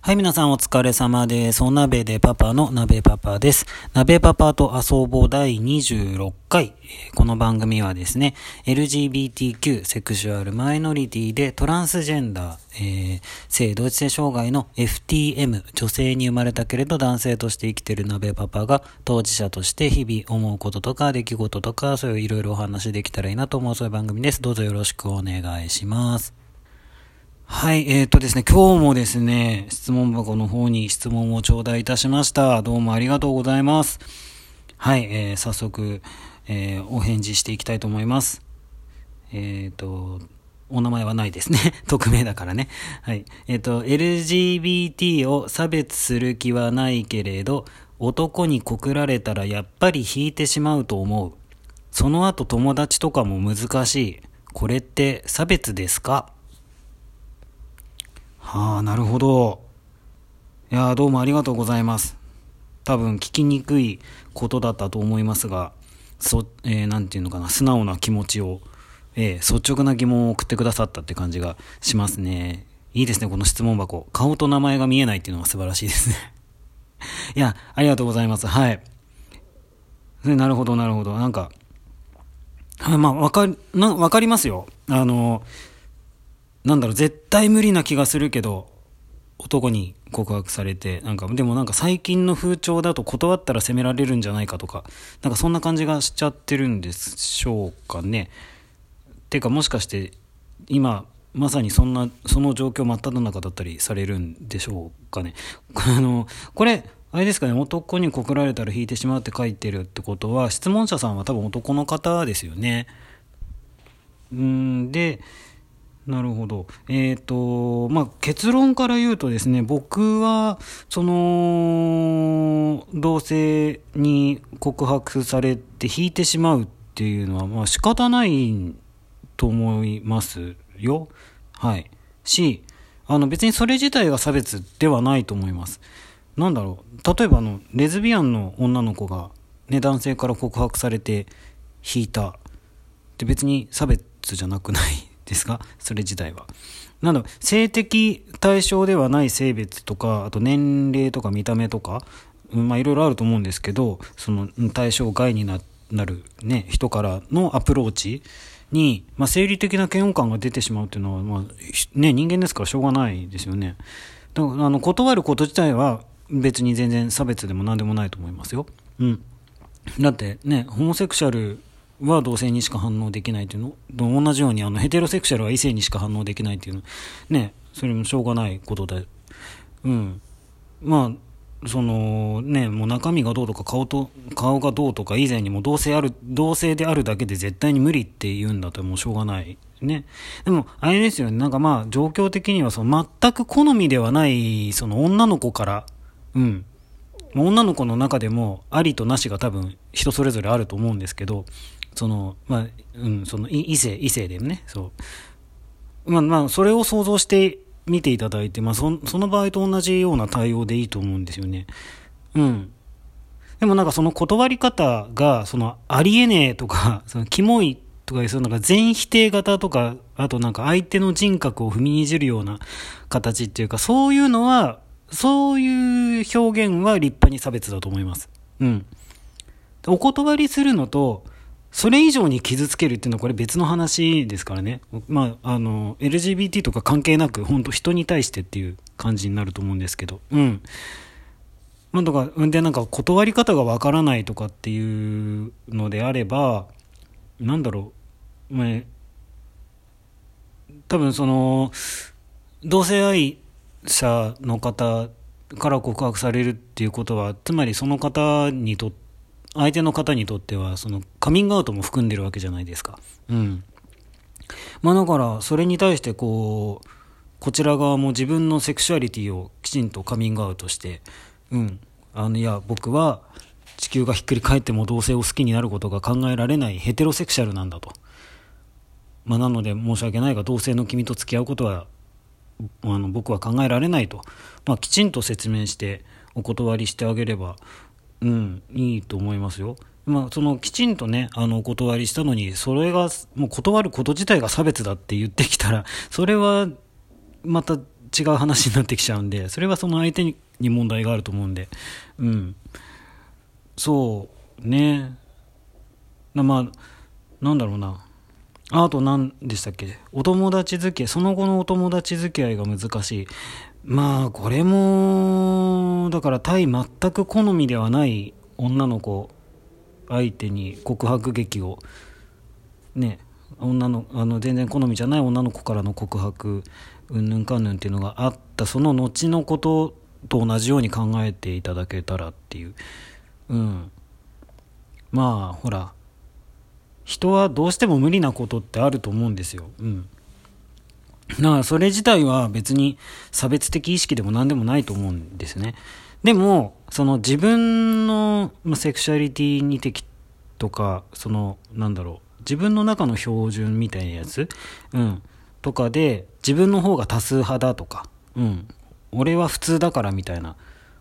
はい、皆さんお疲れ様です。お鍋でパパの鍋パパです。鍋パパと遊ぼう第26回。この番組はですね、LGBTQ、セクシュアルマイノリティでトランスジェンダー、えー、性同一性障害の FTM、女性に生まれたけれど男性として生きている鍋パパが当事者として日々思うこととか出来事とかそういういろいろお話できたらいいなと思うそういう番組です。どうぞよろしくお願いします。はい、えー、っとですね、今日もですね、質問箱の方に質問を頂戴いたしました。どうもありがとうございます。はい、えー、早速、えー、お返事していきたいと思います。えっ、と、お名前はないですね。匿名だからね。はい。えっ、と、LGBT を差別する気はないけれど、男に告られたらやっぱり引いてしまうと思う。その後友達とかも難しい。これって差別ですか？はあ、なるほど。いやどうもありがとうございます。多分聞きにくいことだったと思いますが、そ、えー、なんていうのかな、素直な気持ちを、えー、率直な疑問を送ってくださったって感じがしますね。いいですね、この質問箱。顔と名前が見えないっていうのが素晴らしいですね。いや、ありがとうございます。はい。なるほど、なるほど。なんか、まあ、わか、な、わかりますよ。あの、なんだろう、絶対無理な気がするけど、男に告白されて、なんか、でもなんか最近の風潮だと断ったら責められるんじゃないかとか、なんかそんな感じがしちゃってるんでしょうかね。てかもしかして、今、まさにそんな、その状況真っ只中だったりされるんでしょうかね。あの、これ、あれですかね、男に告られたら引いてしまうって書いてるってことは、質問者さんは多分男の方ですよね。うんで、なるほど。えっ、ー、と、まあ、結論から言うとですね、僕は、その、同性に告白されて引いてしまうっていうのは、まあ、仕方ないと思いますよ。はい。し、あの、別にそれ自体が差別ではないと思います。なんだろう。例えば、あの、レズビアンの女の子が、ね、男性から告白されて引いた。って別に差別じゃなくないですか？それ自体は。なの性的対象ではない性別とか、あと年齢とか見た目とか、まあいろいろあると思うんですけど、その対象外になるね、人からのアプローチに、まあ生理的な嫌悪感が出てしまうっていうのは、まあね、人間ですからしょうがないですよね。だからあの断ること自体は別に全然差別でも何でもないと思いますよ。うん。だってね、ホモセクシャルは同性にしか反応できないっていうの。と同じようにあのヘテロセクシャルは異性にしか反応できないっていうの。ね。それもしょうがないことで。うん。まあそのねもう中身がどうとか顔と顔がどうとか以前にも同性ある同性であるだけで絶対に無理って言うんだともうしょうがないね。でもあれですよね。なんかまあ状況的にはその全く好みではないその女の子から。うん。女の子の中でもありとなしが多分人それぞれあると思うんですけどその、まあ、うん、その、異性、異性でね、そう。まあ、まあ、それを想像して見ていただいて、まあ、そその場合と同じような対応でいいと思うんですよね。うん。でもなんかその断り方が、その、ありえねえとか、その、キモいとかいう、そのなんか全否定型とか、あとなんか相手の人格を踏みにじるような形っていうか、そういうのは、そういう表現は立派に差別だと思います。うん。お断りするのと、それ以上に傷つけるっていうのはこれ別の話ですからね。まあ、あの、LGBT とか関係なく、本当人に対してっていう感じになると思うんですけど。うん。まあ、とか、で、なんか断り方がわからないとかっていうのであれば、なんだろう、まあ、多分その、同性愛者の方から告白されるっていうことは、つまりその方にと相手の方にとっては、その、カミングアウトも含んでるわけじゃないですか。うん。まあだから、それに対してこう、こちら側も自分のセクシュアリティをきちんとカミングアウトして、うん。あの、いや、僕は地球がひっくり返っても同性を好きになることが考えられないヘテロセクシャルなんだと。まあなので申し訳ないが、同性の君と付き合うことは、あの、僕は考えられないと。まあきちんと説明してお断りしてあげれば、うん、いいと思いますよ。まあ、そのきちんとね、あの、お断りしたのに、それが、もう断ること自体が差別だって言ってきたら、それは、また違う話になってきちゃうんで、それはその相手に問題があると思うんで、うん。そうね。まあ、なんだろうな。あと何でしたっけ？お友達付き合い、その後のお友達付き合いが難しい。まあ、これも、だから対全く好みではない女の子。相手に告白劇を、ね、女の、あの、全然好みじゃない女の子からの告白、うんぬんかんぬんっていうのがあった、その後のことと同じように考えていただけたらっていう。うん。まあ、ほら、人はどうしても無理なことってあると思うんですよ。うん。だからそれ自体は別に差別的意識でも何でもないと思うんですね。でも、その自分の、セクシャリティに的とか、その、なんだろう、自分の中の標準みたいなやつ、うん、とかで、自分の方が多数派だとか、うん、俺は普通だからみたいな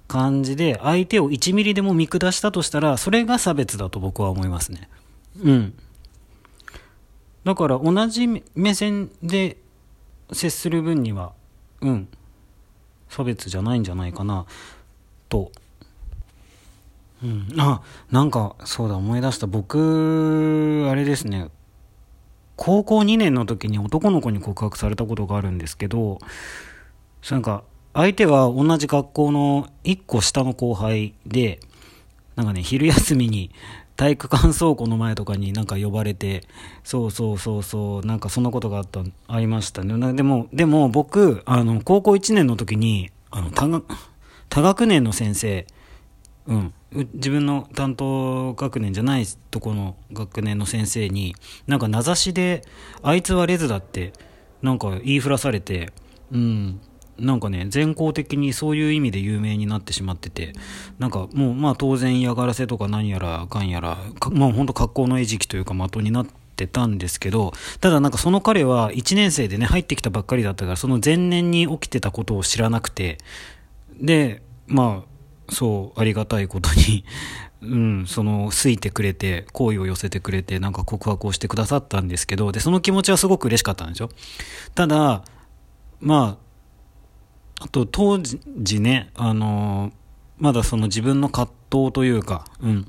感じで、相手を1ミリでも見下したとしたら、それが差別だと僕は思いますね。うん。だから同じ目線で接する分には、うん、差別じゃないんじゃないかな、と。うん、あ、なんか、そうだ、思い出した。僕、あれですね、高校2年の時に男の子に告白されたことがあるんですけど、なんか、相手は同じ学校の1個下の後輩で、なんかね、昼休みに体育館倉庫の前とかになんか呼ばれて、そうそうそうそう、なんかそんなことがあった、ありましたね。でも、でも僕、あの、高校1年の時に、あの、多学、多学年の先生、うん、自分の担当学年じゃないとこの学年の先生に、なんか名指しで、あいつはレズだって、なんか言いふらされて、うん、なんかね、全校的にそういう意味で有名になってしまってて、なんかもうまあ当然嫌がらせとか何やらかんやら、まあ本当格好の餌食というか的になってたんですけど、ただなんかその彼は1年生でね、入ってきたばっかりだったから、その前年に起きてたことを知らなくて、で、まあ、そう、ありがたいことに うん、その、好いてくれて、好意を寄せてくれて、なんか告白をしてくださったんですけど、で、その気持ちはすごく嬉しかったんですよ。ただ、まあ、あと当時ね、あのー、まだその自分の葛藤というか、うん。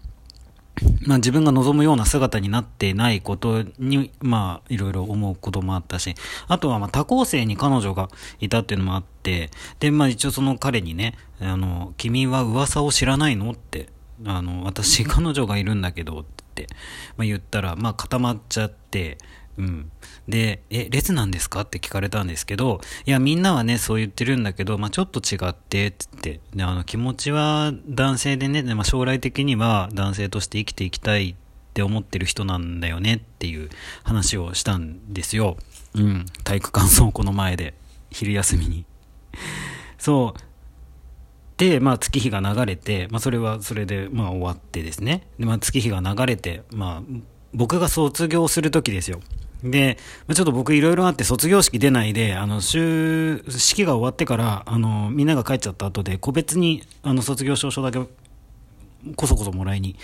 まあ自分が望むような姿になってないことに、まあいろいろ思うこともあったし、あとはまあ多校生に彼女がいたっていうのもあって、で、まあ一応その彼にね、あの、君は噂を知らないの？って、あの、私彼女がいるんだけどって、まあ言ったら、まあ固まっちゃって、うん。で、え、列なんですか？って聞かれたんですけど、いや、みんなはね、そう言ってるんだけど、まあ、ちょっと違って、つって、で、あの、気持ちは男性でね、でまあ、将来的には男性として生きていきたいって思ってる人なんだよねっていう話をしたんですよ。うん。体育館倉庫の前で、昼休みに。そう。で、まあ、月日が流れて、まあ、それはそれで、まあ、終わってですね。で、まあ、月日が流れて、まあ、僕が卒業する時ですよ。で、ちょっと僕いろいろあって卒業式出ないで、あの、週、式が終わってから、あの、みんなが帰っちゃった後で、個別に、あの、卒業証書だけ、こそこそもらいに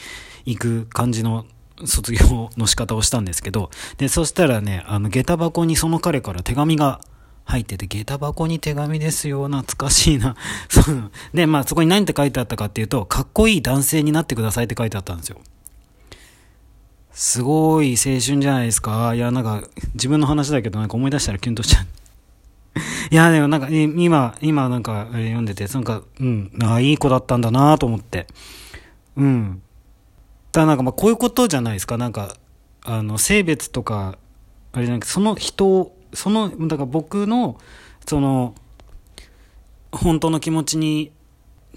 行く感じの卒業の仕方をしたんですけど、で、そしたらね、あの、下駄箱にその彼から手紙が入ってて、下駄箱に手紙ですよ、懐かしいな。で、まあそこに何て書いてあったかっていうと、かっこいい男性になってくださいって書いてあったんですよ。すごい青春じゃないですか。いや、なんか、自分の話だけど、なんか思い出したらキュンとしちゃう。いや、でもなんか、今、今なんか読んでて、なんか、うん、あいい子だったんだなと思って。うん。だなんかまあこういうことじゃないですか。なんか、あの、性別とか、あれじゃなくて、その人、その、だから僕の、その、本当の気持ちに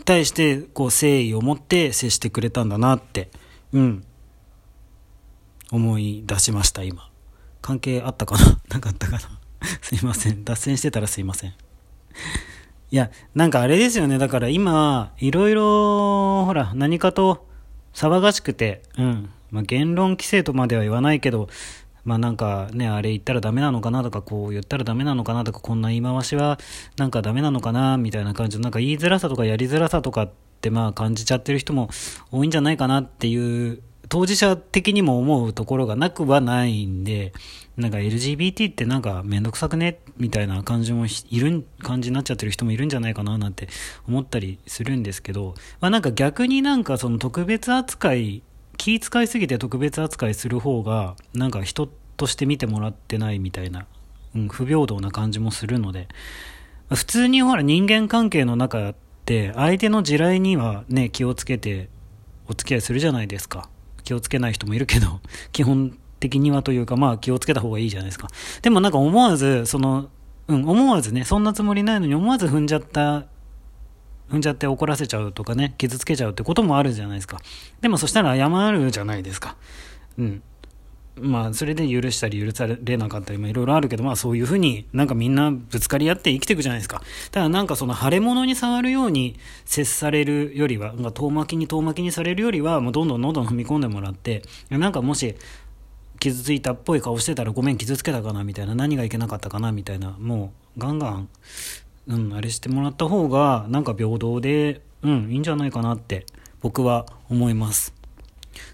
対して、こう、誠意を持って接してくれたんだなって。うん。思い出しました、今。関係あったかな？なかったかな？すいません。脱線してたらすいません。いや、なんかあれですよね。だから今、いろいろ、ほら、何かと騒がしくて、うん。まあ、言論規制とまでは言わないけど、まあなんかね、あれ言ったらダメなのかな？とか、こう言ったらダメなのかな？とか、こんな言い回しはなんかダメなのかな？みたいな感じの、なんか言いづらさとかやりづらさとかってまあ感じちゃってる人も多いんじゃないかな？っていう当事者的にも思うところがなくはないんで、なんか LGBT ってなんかめんどくさくねみたいな感じもいる、感じになっちゃってる人もいるんじゃないかななんて思ったりするんですけど、まあなんか逆になんかその特別扱い、気使いすぎて特別扱いする方が、なんか人として見てもらってないみたいな、うん、不平等な感じもするので、普通にほら人間関係の中って相手の地雷にはね、気をつけてお付き合いするじゃないですか。気をつけない人もいるけど、基本的にはというか、まあ気をつけた方がいいじゃないですか。でもなんか思わず、その、うん、思わずね、そんなつもりないのに思わず踏んじゃった、踏んじゃって怒らせちゃうとかね、傷つけちゃうってこともあるじゃないですか。でもそしたら謝るじゃないですか。うん。まあ、それで許したり許されなかったり、まあいろいろあるけど、まあそういうふうになんかみんなぶつかり合って生きていくじゃないですか。ただなんかその腫れ物に触るように接されるよりは、なんか遠巻きに遠巻きにされるよりは、もうどんどんどんどん踏み込んでもらって、なんかもし、傷ついたっぽい顔してたらごめん傷つけたかなみたいな何がいけなかったかなみたいなもうガンガンうんあれしてもらった方がなんか平等でうんいいんじゃないかなって僕は思います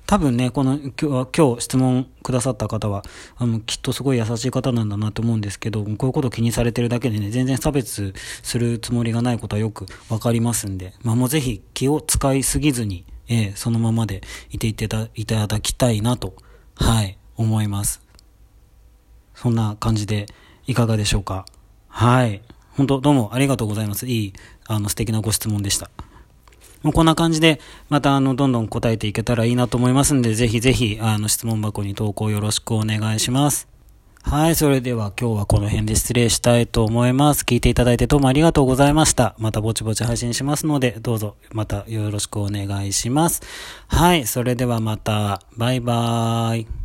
多分ね、この今日今日質問くださった方は、あの、きっとすごい優しい方なんだなと思うんですけど、こういうこと気にされてるだけでね、全然差別するつもりがないことはよくわかりますんで、まあもうぜひ気を使いすぎずに、えー、そのままでいていたいただきたいなと、はい、思います。そんな感じでいかがでしょうか。はい。本当どうもありがとうございます。いい、あの、素敵なご質問でした。もうこんな感じで、またあの、どんどん答えていけたらいいなと思いますんで、ぜひぜひ、あの、質問箱に投稿よろしくお願いします。はい、それでは今日はこの辺で失礼したいと思います。聞いていただいてどうもありがとうございました。またぼちぼち配信しますので、どうぞまたよろしくお願いします。はい、それではまた、バイバーイ。